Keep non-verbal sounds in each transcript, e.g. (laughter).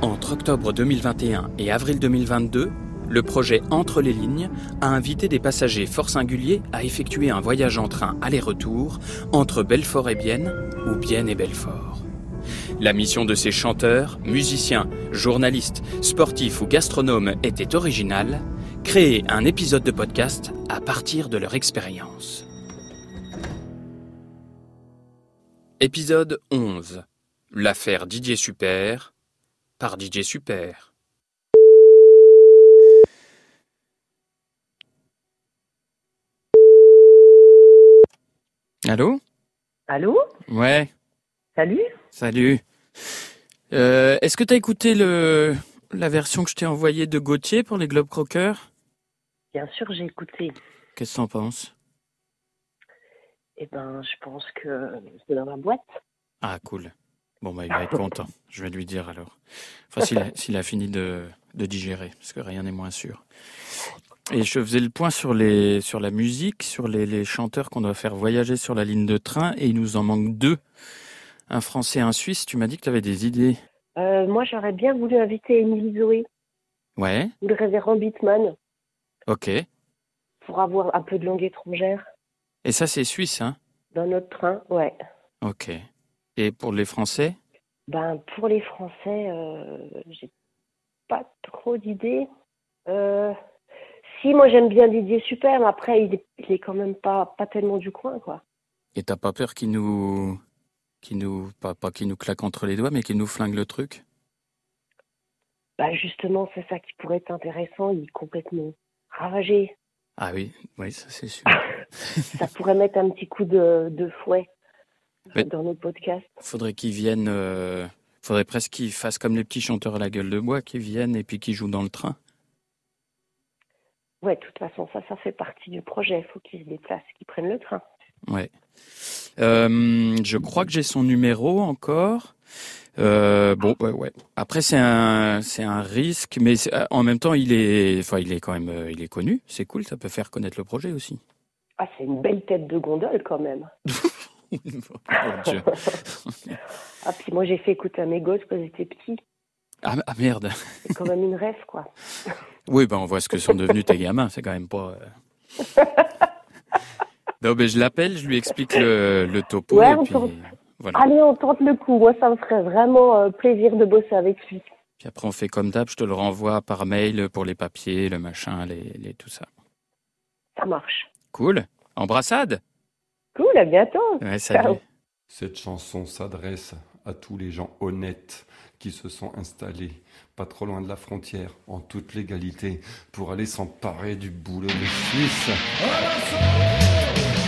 Entre octobre 2021 et avril 2022, le projet Entre les lignes a invité des passagers fort singuliers à effectuer un voyage en train aller-retour entre Belfort et Bienne ou Bienne et Belfort. La mission de ces chanteurs, musiciens, journalistes, sportifs ou gastronomes était originale, créer un épisode de podcast à partir de leur expérience. Épisode 11. L'affaire Didier Super par Didier Super. Allô? Allô? Ouais, Salut? Salut. Euh, Est-ce que t'as écouté le, la version que je t'ai envoyée de Gauthier pour les Globe Croqueurs? Bien sûr, j'ai écouté. Qu'est-ce que t'en penses? Eh ben, je pense que c'est dans la boîte. Ah, cool. Bon, bah, il va être content. Je vais lui dire alors. Enfin, s'il a, s'il a fini de, de digérer, parce que rien n'est moins sûr. Et je faisais le point sur, les, sur la musique, sur les, les chanteurs qu'on doit faire voyager sur la ligne de train, et il nous en manque deux. Un Français et un Suisse. Tu m'as dit que tu avais des idées. Euh, moi, j'aurais bien voulu inviter Émilie Zoé Ouais, ou le révérend Bitman ok. pour avoir un peu de langue étrangère Et ça, c'est suisse, hein? Dans notre train. Ouais. Ok. Et pour les Français? Ben, pour les Français, euh, j'ai pas trop d'idées. Euh, si, moi, j'aime bien Didier Super, mais après, il est, il est quand même pas, pas tellement du coin, quoi. Et t'as pas peur qu'ils nous. nous. pas, pas qu'ils nous claquent entre les doigts, mais qu'ils nous flinguent le truc? Ben, justement, c'est ça qui pourrait être intéressant. Il est complètement ravagé. Ah oui, oui, ça c'est sûr. (laughs) ça pourrait mettre un petit coup de, de fouet Ouais. dans nos podcasts. Faudrait qu'ils viennent. euh, Faudrait presque qu'ils fassent comme les petits chanteurs à la gueule de bois, qu'ils viennent et puis qu'ils jouent dans le train. Ouais, de toute façon, ça, ça fait partie du projet. Il faut qu'ils se déplacent, qu'ils prennent le train. Ouais. Euh, je crois que j'ai son numéro encore. Euh, bon, ouais, ouais. Après, c'est un, c'est un risque, mais c'est- en même temps, il est, enfin, il est quand même, euh, il est connu. C'est cool, ça peut faire connaître le projet aussi. Ah, c'est une belle tête de gondole quand même. (laughs) (laughs) Dieu. (laughs) Ah, puis moi, j'ai fait écouter à mes gosses quand ils étaient petits. Ah, ah, merde. C'est quand même une rêve, quoi. (laughs) Oui, ben on voit ce que sont devenus tes gamins. C'est quand même pas. euh. Non, mais je l'appelle, je lui explique le, le topo Ouais, et on puis voilà. Allez, on tente le coup. Moi, ça me ferait vraiment euh, plaisir de bosser avec lui. Puis après, on fait comme d'hab. Je te le renvoie par mail pour les papiers, le machin, les, les tout ça. Ça marche. Cool. Embrassade. Cool, à bientôt. Ouais, salut. Ciao. Cette chanson s'adresse à tous les gens honnêtes qui se sont installés pas trop loin de la frontière, en toute légalité, pour aller s'emparer du boulot des Suisses.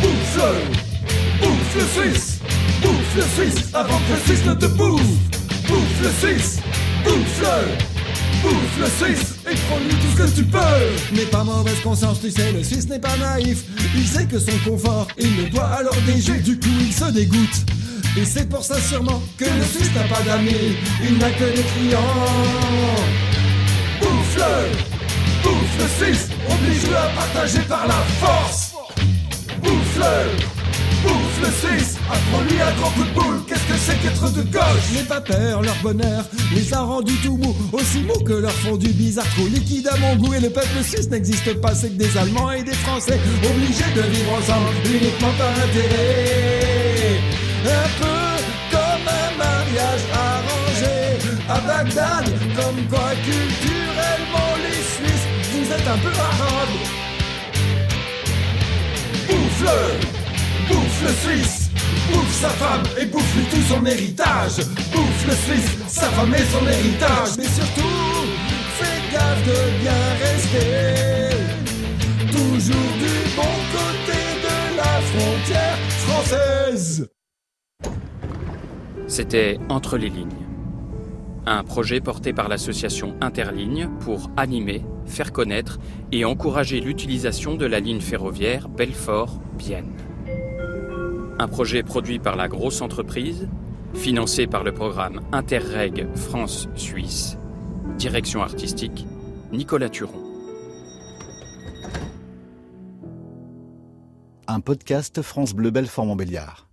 Bouffe-le Bouffe le Suisse Bouffe le Suisse avant que le Suisse ne te bouffe Bouffe le Suisse Bouffe-le Bouffe le Suisse et prends-lui tout ce que tu peux N'est pas mauvaise conscience, tu sais, le Suisse n'est pas naïf. Il sait que son confort, il le doit alors déjà. Du coup, il se dégoûte. Et c'est pour ça sûrement que le Suisse n'a pas d'amis. Il n'a que des clients. Bouffe-le Bouffe le Suisse Oblige-le à partager par la force Bouffe-le Bouffe le Suisse Apprends-lui un grand coup de boule Qu'est-ce que c'est de gauche pas peur, leur bonheur les a rendus tout mous, aussi mous que leur fond du bizarre, trop liquide à mon goût. Et le peuple suisse n'existe pas, c'est que des Allemands et des Français obligés de vivre ensemble uniquement par intérêt. Un peu comme un mariage arrangé à Bagdad, comme quoi culturellement les Suisses, vous êtes un peu arabes. Bouffe-le Bouffe le Suisse sa femme et bouffe-lui tout son héritage Bouffe le Suisse, sa femme et son héritage Mais surtout, fais gaffe de bien rester toujours du bon côté de la frontière française. C'était Entre les lignes. Un projet porté par l'association Interligne pour animer, faire connaître et encourager l'utilisation de la ligne ferroviaire Belfort-Bienne. Un projet produit par la grosse entreprise, financé par le programme Interreg France-Suisse. Direction artistique, Nicolas Turon. Un podcast France Bleu Belfort Montbéliard.